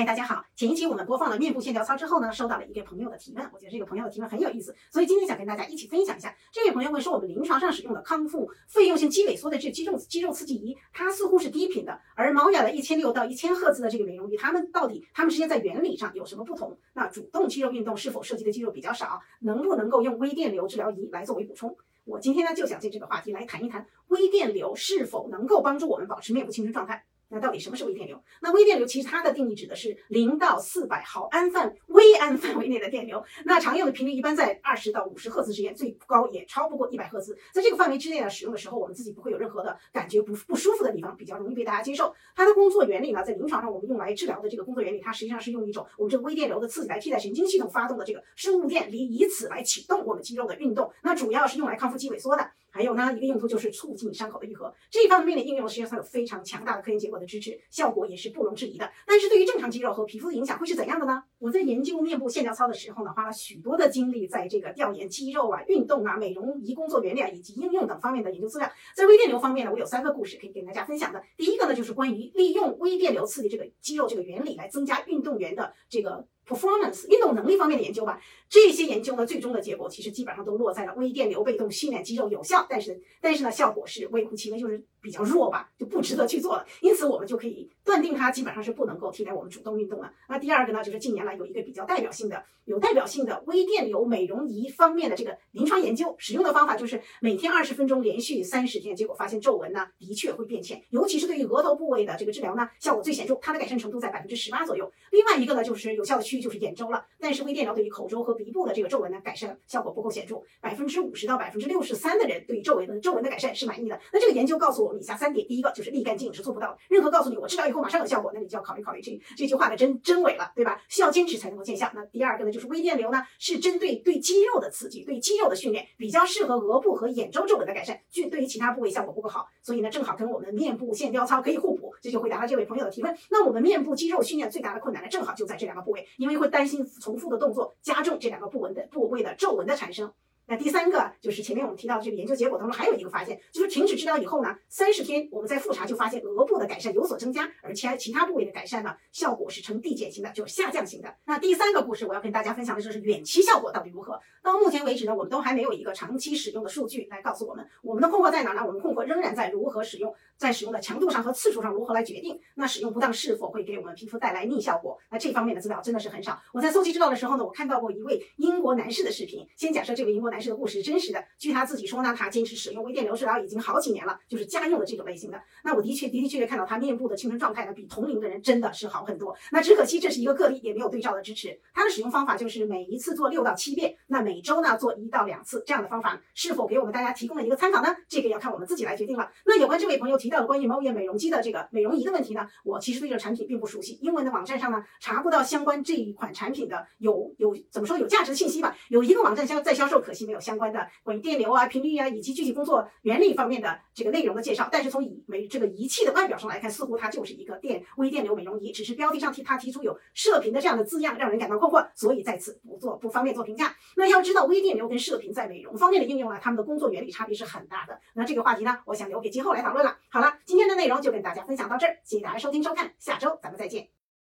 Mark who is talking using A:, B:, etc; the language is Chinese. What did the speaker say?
A: 嗨，大家好。前一期我们播放了面部线条操之后呢，收到了一个朋友的提问，我觉得这个朋友的提问很有意思，所以今天想跟大家一起分享一下。这位朋友问说，我们临床上使用的康复费用性肌萎缩的这肌肉肌肉刺激仪，它似乎是低频的，而毛雅的一千六到一千赫兹的这个美容仪，它们到底它们之间在原理上有什么不同？那主动肌肉运动是否涉及的肌肉比较少？能不能够用微电流治疗仪来作为补充？我今天呢就想借这个话题来谈一谈微电流是否能够帮助我们保持面部青春状态。那到底什么是微电流？那微电流其实它的定义指的是零到四百毫安范微安范围内的电流。那常用的频率一般在二十到五十赫兹之间，最高也超不过一百赫兹。在这个范围之内呢，使用的时候我们自己不会有任何的感觉不不舒服的地方，比较容易被大家接受。它的工作原理呢，在临床上我们用来治疗的这个工作原理，它实际上是用一种我们这个微电流的刺激来替代神经系统发动的这个生物电，离以此来启动我们肌肉的运动。那主要是用来康复肌萎缩的。还有呢，一个用途就是促进伤口的愈合。这一方面的应用实际上有非常强大的科研结果的支持，效果也是不容置疑的。但是对于正常肌肉和皮肤的影响会是怎样的呢？我在研究面部线条操的时候呢，花了许多的精力在这个调研肌肉啊、运动啊、美容仪工作原理啊以及应用等方面的研究资料。在微电流方面呢，我有三个故事可以跟大家分享的。第一个呢，就是关于利用微电流刺激这个肌肉这个原理来增加运动员的这个。Performance 运动能力方面的研究吧，这些研究呢，最终的结果其实基本上都落在了微电流被动训练肌肉有效，但是但是呢，效果是微乎其微，就是比较弱吧，就不值得去做了。因此，我们就可以断定它基本上是不能够替代我们主动运动了。那第二个呢，就是近年来有一个比较代表性的、有代表性的微电流美容仪方面的这个临床研究，使用的方法就是每天二十分钟，连续三十天，结果发现皱纹呢的确会变浅，尤其是对于额头部位的这个治疗呢，效果最显著，它的改善程度在百分之十八左右。另外一个呢，就是有效的就是眼周了，但是微电疗对于口周和鼻部的这个皱纹呢，改善效果不够显著，百分之五十到百分之六十三的人对于皱纹的皱纹的改善是满意的。那这个研究告诉我们以下三点：第一个就是立竿见影是做不到的，任何告诉你我治疗以后马上有效果，那你就要考虑考虑这这句话的真真伪了，对吧？需要坚持才能够见效。那第二个呢，就是微电流呢是针对对肌肉的刺激，对肌肉的训练，比较适合额部和眼周皱纹的改善，具对于其他部位效果不够好，所以呢正好跟我们面部线雕操可以互补。这就回答了这位朋友的提问。那我们面部肌肉训练最大的困难呢，正好就在这两个部位，因为会担心重复的动作加重这两个部纹的部位的皱纹的产生。那第三个就是前面我们提到的这个研究结果当中还有一个发现，就是停止治疗以后呢，三十天我们在复查就发现额部的改善有所增加，而且其他部位的改善呢，效果是呈递减型的，就是下降型的。那第三个故事我要跟大家分享的就是远期效果到底如何？到目前为止呢，我们都还没有一个长期使用的数据来告诉我们，我们的困惑在哪呢？我们困惑仍然在如何使用，在使用的强度上和次数上如何来决定？那使用不当是否会给我们皮肤带来逆效果？那这方面的资料真的是很少。我在搜集资料的时候呢，我看到过一位英国男士的视频，先假设这位英国男士的故事真实的。据他自己说呢，他坚持使用微电流治疗已经好几年了，就是家用的这种类型的。那我的确的的确确看到他面部的青春状态呢，比同龄的人真的是好很多。那只可惜这是一个个例，也没有对照的支持。他的使用方法就是每一次做六到七遍，那每周呢做一到两次这样的方法，是否给我们大家提供了一个参考呢？这个要看我们自己来决定了。那有关这位朋友提到的关于猫眼美容机的这个美容仪的问题呢，我其实对这个产品并不熟悉，英文的网站上呢查不到相关这一款产品的有有怎么说有价值的信息吧？有一个网站销在销售，可惜没有相关的关于电流啊频率啊。以及具体工作原理方面的这个内容的介绍，但是从仪美这个仪器的外表上来看，似乎它就是一个电微电流美容仪，只是标题上提它提出有射频的这样的字样，让人感到困惑，所以在此不做不方便做评价。那要知道微电流跟射频在美容方面的应用啊，它们的工作原理差别是很大的。那这个话题呢，我想留给今后来讨论了。好了，今天的内容就跟大家分享到这儿，谢谢大家收听收看，下周咱们再见。